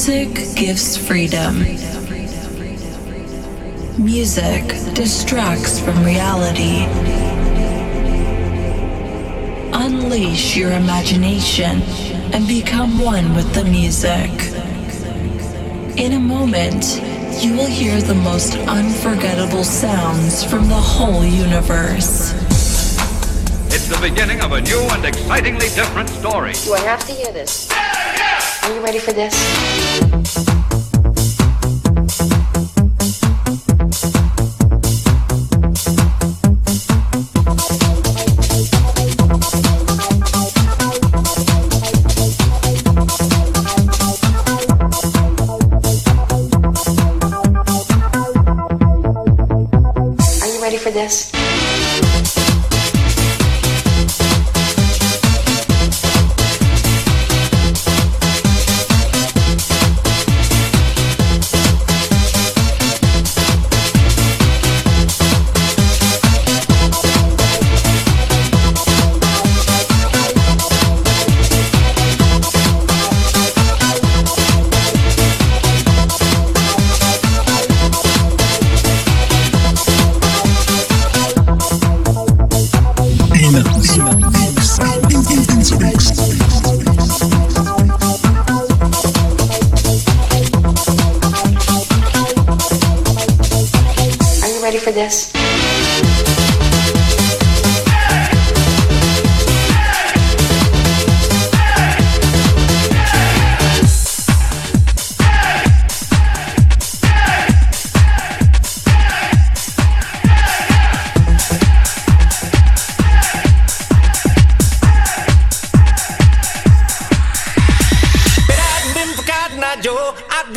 Music gives freedom. Music distracts from reality. Unleash your imagination and become one with the music. In a moment, you will hear the most unforgettable sounds from the whole universe. It's the beginning of a new and excitingly different story. Do I have to hear this? Are you ready for this? thank you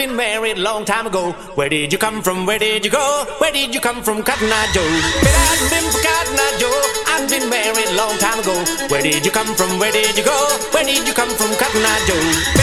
been married long time ago. Where did you come from? Where did you go? Where did you come from, Cotton Eye Joe? But I've been forgotten, now, Joe. I've been married long time ago. Where did you come from? Where did you go? Where did you come from, Cotton Eye Joe?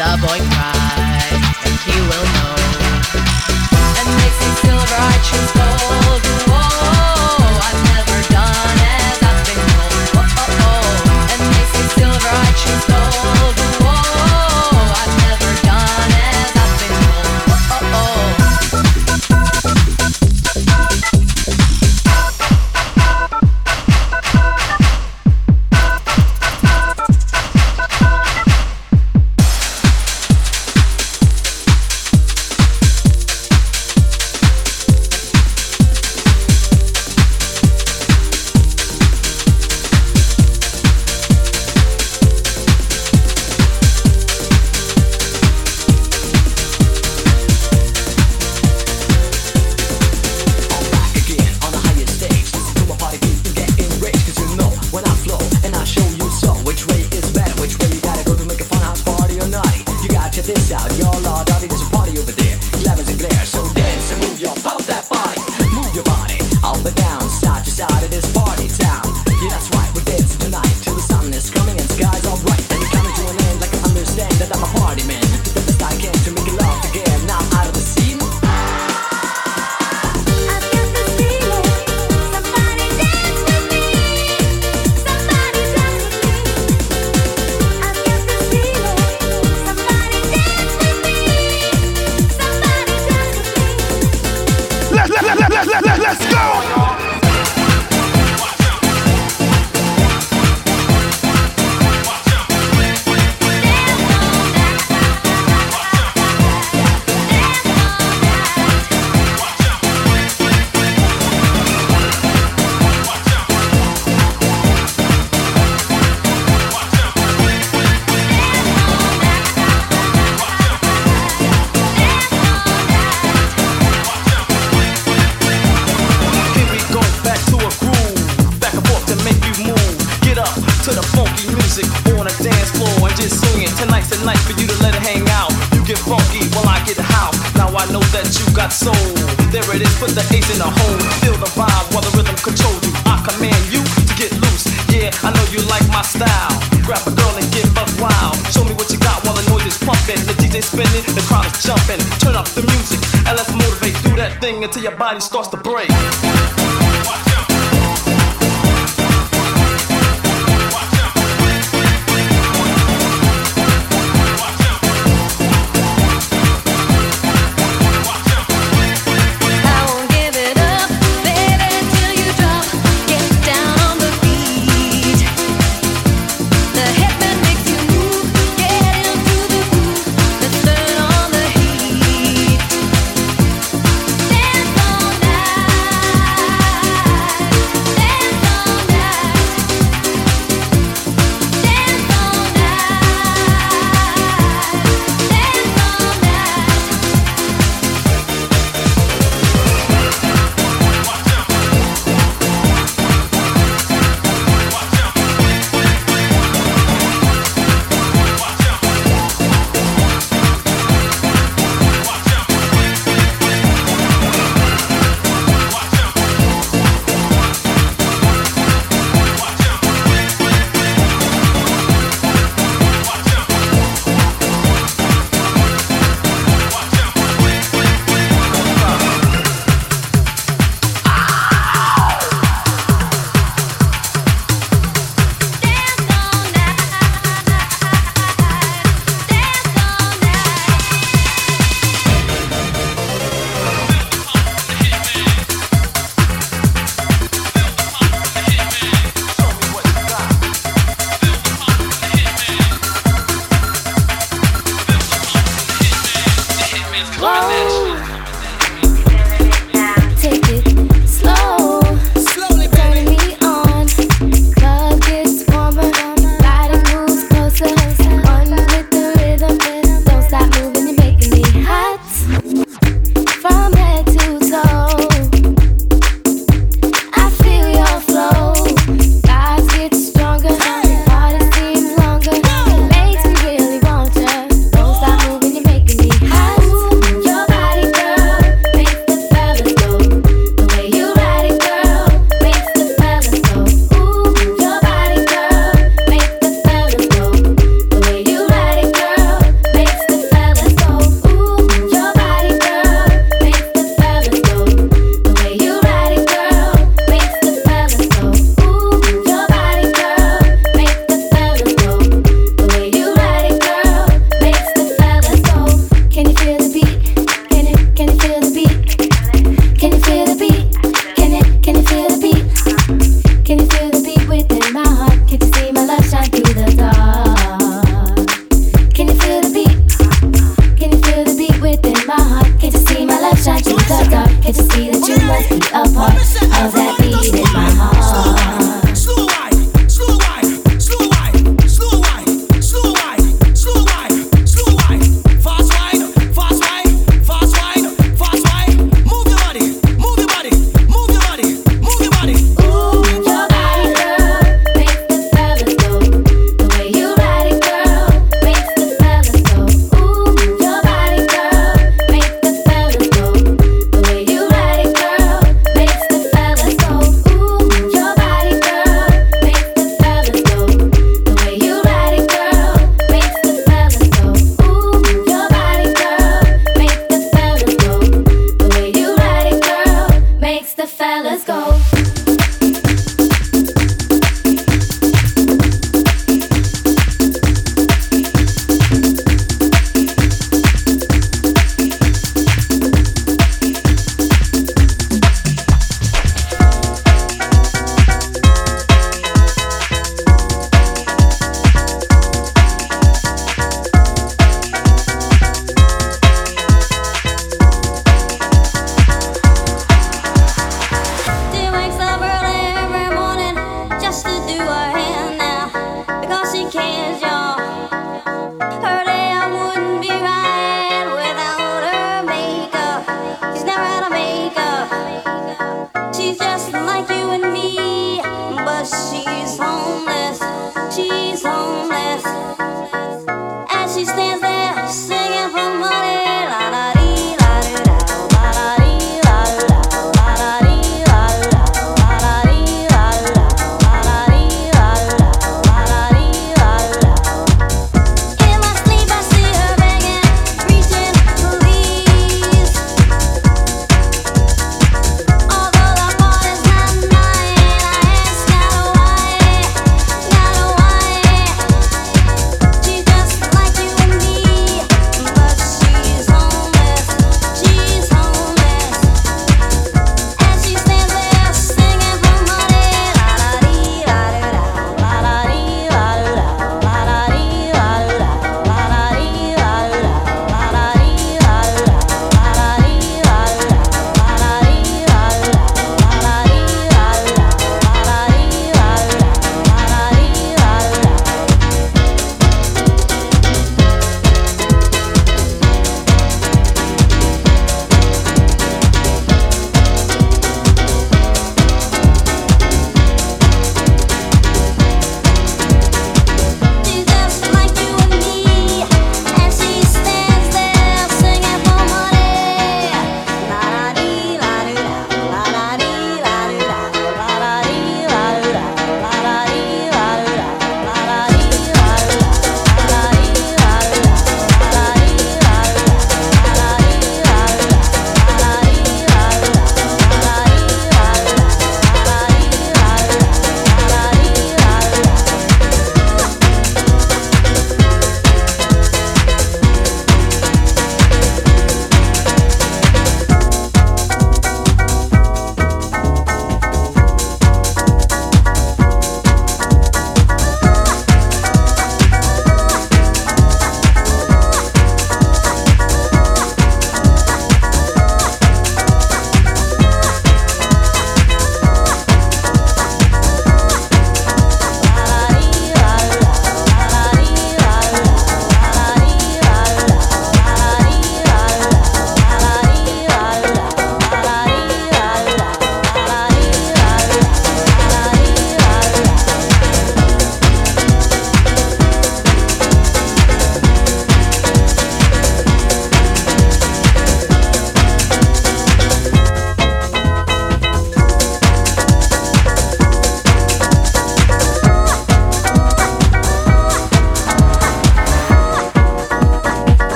the boy cries, and he will know. And they say silver I choose.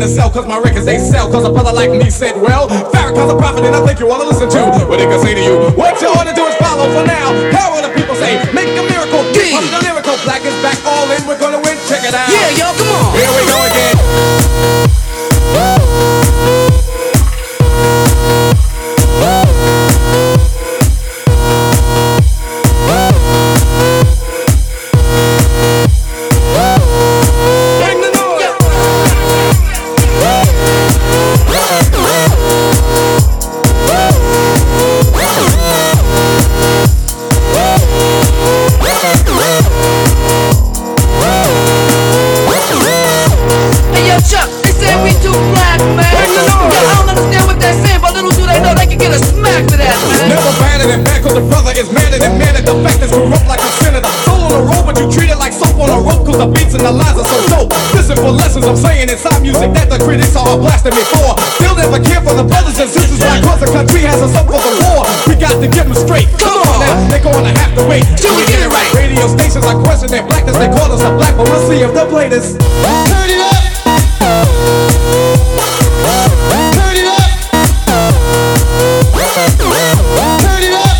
In the cell cause my records they sell. Cause a brother like me said, well, Farrakhan's a prophet and I think you wanna listen to what they can say to you. What you ought to do is follow for now. How will the people say? Make a miracle. D. the lyrical. Black is back all in. We're gonna win. Check it out. Yeah, y'all, come on. Sisters, is like cause the country hasn't suffered the war. We got to get them straight. Come on now, they're gonna have to wait till we get it right. Radio stations are questioning blackness. They call us a black, but we'll see if they'll play this. Turn it up. Turn it up. Turn it up. Turn it up.